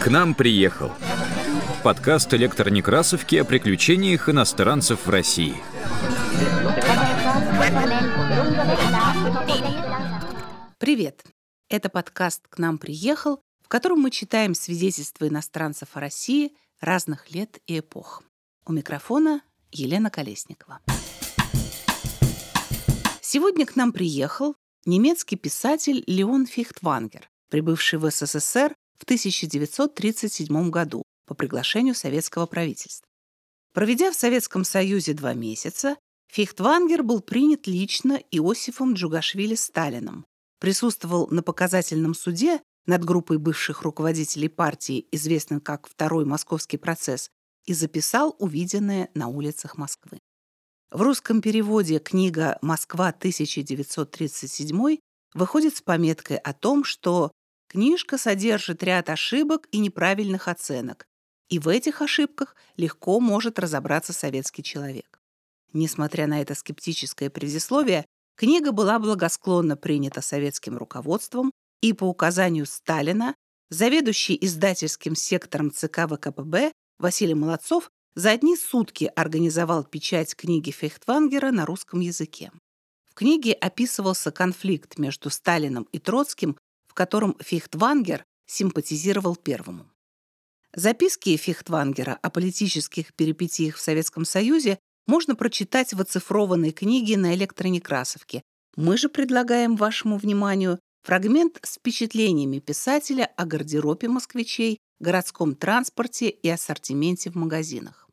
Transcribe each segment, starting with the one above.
К нам приехал. Подкаст электронекрасовки о приключениях иностранцев в России. Привет! Это подкаст «К нам приехал», в котором мы читаем свидетельства иностранцев о России разных лет и эпох. У микрофона Елена Колесникова. Сегодня к нам приехал немецкий писатель Леон Фихтвангер, прибывший в СССР в 1937 году по приглашению советского правительства. Проведя в Советском Союзе два месяца, Фихтвангер был принят лично Иосифом Джугашвили Сталином, присутствовал на показательном суде над группой бывших руководителей партии, известным как Второй Московский процесс, и записал увиденное на улицах Москвы. В русском переводе книга «Москва 1937» выходит с пометкой о том, что книжка содержит ряд ошибок и неправильных оценок, и в этих ошибках легко может разобраться советский человек. Несмотря на это скептическое предисловие, книга была благосклонно принята советским руководством, и по указанию Сталина заведующий издательским сектором ЦК ВКПБ Василий Молодцов за одни сутки организовал печать книги Фехтвангера на русском языке. В книге описывался конфликт между Сталином и Троцким, в котором Фехтвангер симпатизировал первому. Записки Фехтвангера о политических перипетиях в Советском Союзе можно прочитать в оцифрованной книге на электронекрасовке. Мы же предлагаем вашему вниманию фрагмент с впечатлениями писателя о гардеробе москвичей, городском транспорте и ассортименте в магазинах.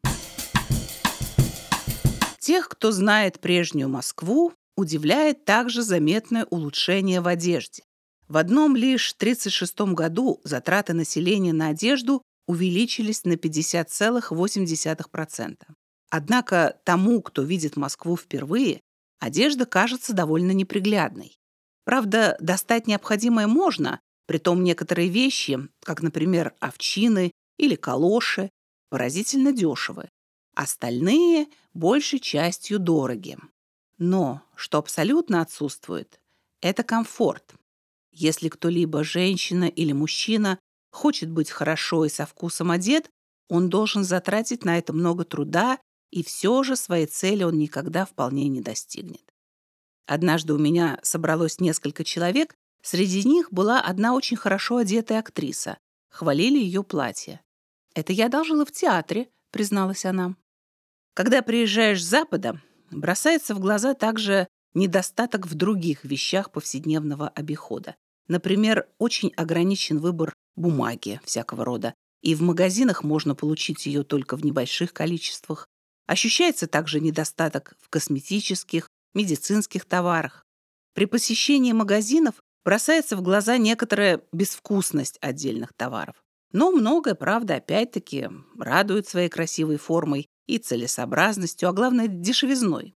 Тех, кто знает прежнюю Москву, удивляет также заметное улучшение в одежде. В одном лишь 1936 году затраты населения на одежду увеличились на 50,8%. Однако тому, кто видит Москву впервые, одежда кажется довольно неприглядной. Правда, достать необходимое можно, притом некоторые вещи, как, например, овчины или калоши, поразительно дешевы. Остальные большей частью дороги. Но что абсолютно отсутствует, это комфорт. Если кто-либо, женщина или мужчина, хочет быть хорошо и со вкусом одет, он должен затратить на это много труда, и все же своей цели он никогда вполне не достигнет. Однажды у меня собралось несколько человек, среди них была одна очень хорошо одетая актриса. Хвалили ее платье. «Это я одолжила в театре», — призналась она. Когда приезжаешь с Запада, бросается в глаза также недостаток в других вещах повседневного обихода. Например, очень ограничен выбор бумаги всякого рода, и в магазинах можно получить ее только в небольших количествах. Ощущается также недостаток в косметических, медицинских товарах. При посещении магазинов бросается в глаза некоторая безвкусность отдельных товаров. Но многое, правда, опять-таки радует своей красивой формой и целесообразностью, а главное – дешевизной.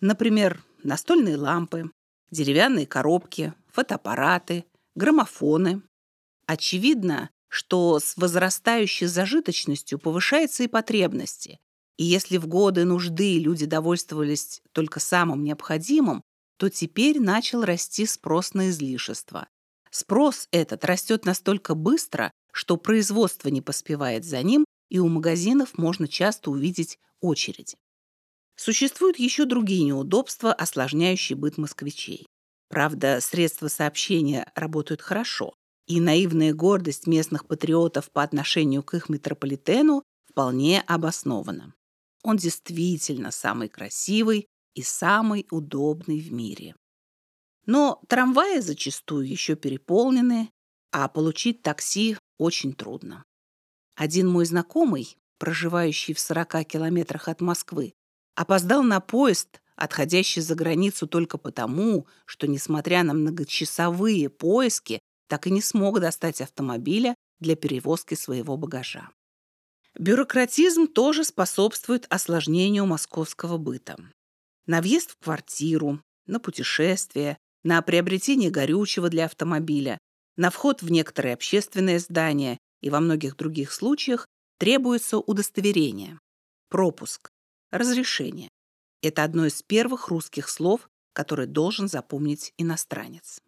Например, настольные лампы, деревянные коробки, фотоаппараты, граммофоны. Очевидно, что с возрастающей зажиточностью повышаются и потребности. И если в годы нужды люди довольствовались только самым необходимым, то теперь начал расти спрос на излишество. Спрос этот растет настолько быстро, что производство не поспевает за ним, и у магазинов можно часто увидеть очереди. Существуют еще другие неудобства, осложняющие быт москвичей. Правда, средства сообщения работают хорошо, и наивная гордость местных патриотов по отношению к их метрополитену вполне обоснована. Он действительно самый красивый и самый удобный в мире. Но трамваи зачастую еще переполнены, а получить такси очень трудно. Один мой знакомый, проживающий в 40 километрах от Москвы, опоздал на поезд, отходящий за границу только потому, что, несмотря на многочасовые поиски, так и не смог достать автомобиля для перевозки своего багажа. Бюрократизм тоже способствует осложнению московского быта. На въезд в квартиру, на путешествие, на приобретение горючего для автомобиля, на вход в некоторые общественные здания и во многих других случаях требуется удостоверение, пропуск, разрешение. Это одно из первых русских слов, которое должен запомнить иностранец.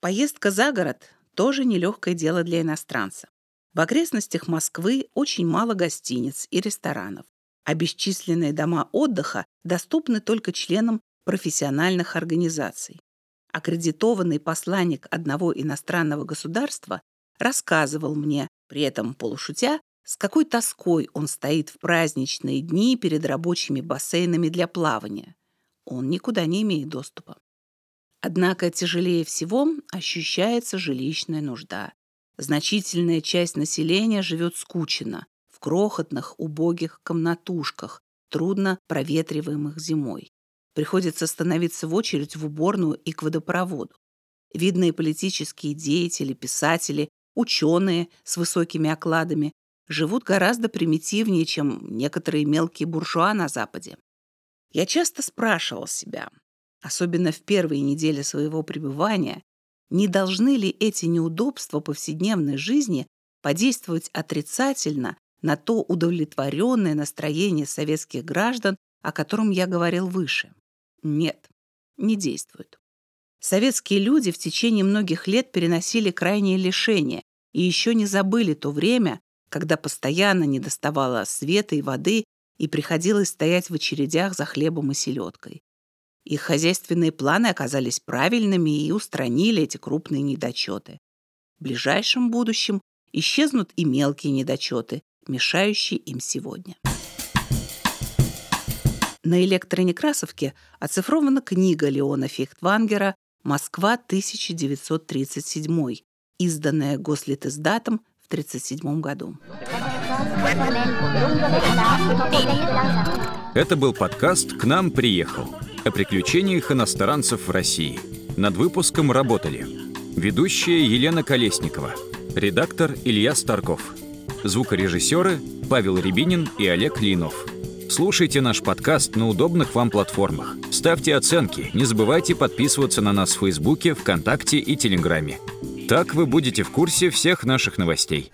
Поездка за город – тоже нелегкое дело для иностранца. В окрестностях Москвы очень мало гостиниц и ресторанов, а бесчисленные дома отдыха доступны только членам профессиональных организаций. Аккредитованный посланник одного иностранного государства рассказывал мне, при этом полушутя, с какой тоской он стоит в праздничные дни перед рабочими бассейнами для плавания. Он никуда не имеет доступа. Однако тяжелее всего ощущается жилищная нужда. Значительная часть населения живет скучно, в крохотных, убогих комнатушках, трудно проветриваемых зимой. Приходится становиться в очередь в уборную и к водопроводу. Видные политические деятели, писатели, ученые с высокими окладами живут гораздо примитивнее, чем некоторые мелкие буржуа на Западе. Я часто спрашивал себя, особенно в первые недели своего пребывания, не должны ли эти неудобства повседневной жизни подействовать отрицательно на то удовлетворенное настроение советских граждан, о котором я говорил выше. Нет, не действуют. Советские люди в течение многих лет переносили крайние лишения и еще не забыли то время, когда постоянно недоставало света и воды и приходилось стоять в очередях за хлебом и селедкой. Их хозяйственные планы оказались правильными и устранили эти крупные недочеты. В ближайшем будущем исчезнут и мелкие недочеты, мешающие им сегодня. На электронекрасовке оцифрована книга Леона Фихтвангера «Москва, 1937», изданная Гослитиздатом в 1937 году. Это был подкаст «К нам приехал» о приключениях иностранцев в России. Над выпуском работали ведущая Елена Колесникова, редактор Илья Старков, звукорежиссеры Павел Рябинин и Олег Линов – Слушайте наш подкаст на удобных вам платформах. Ставьте оценки, не забывайте подписываться на нас в Фейсбуке, ВКонтакте и Телеграме. Так вы будете в курсе всех наших новостей.